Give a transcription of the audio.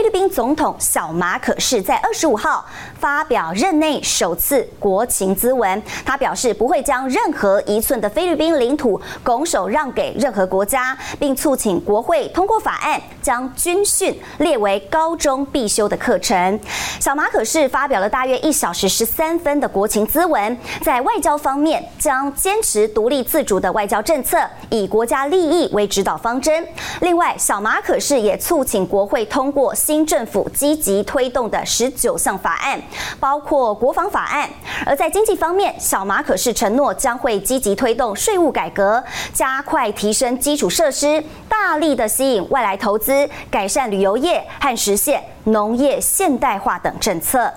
菲律宾总统小马可是在二十五号发表任内首次国情咨文，他表示不会将任何一寸的菲律宾领土拱手让给任何国家，并促请国会通过法案，将军训列为高中必修的课程。小马可仕发表了大约一小时十三分的国情咨文，在外交方面将坚持独立自主的外交政策，以国家利益为指导方针。另外，小马可仕也促请国会通过。新政府积极推动的十九项法案，包括国防法案。而在经济方面，小马可是承诺将会积极推动税务改革，加快提升基础设施，大力的吸引外来投资，改善旅游业和实现农业现代化等政策。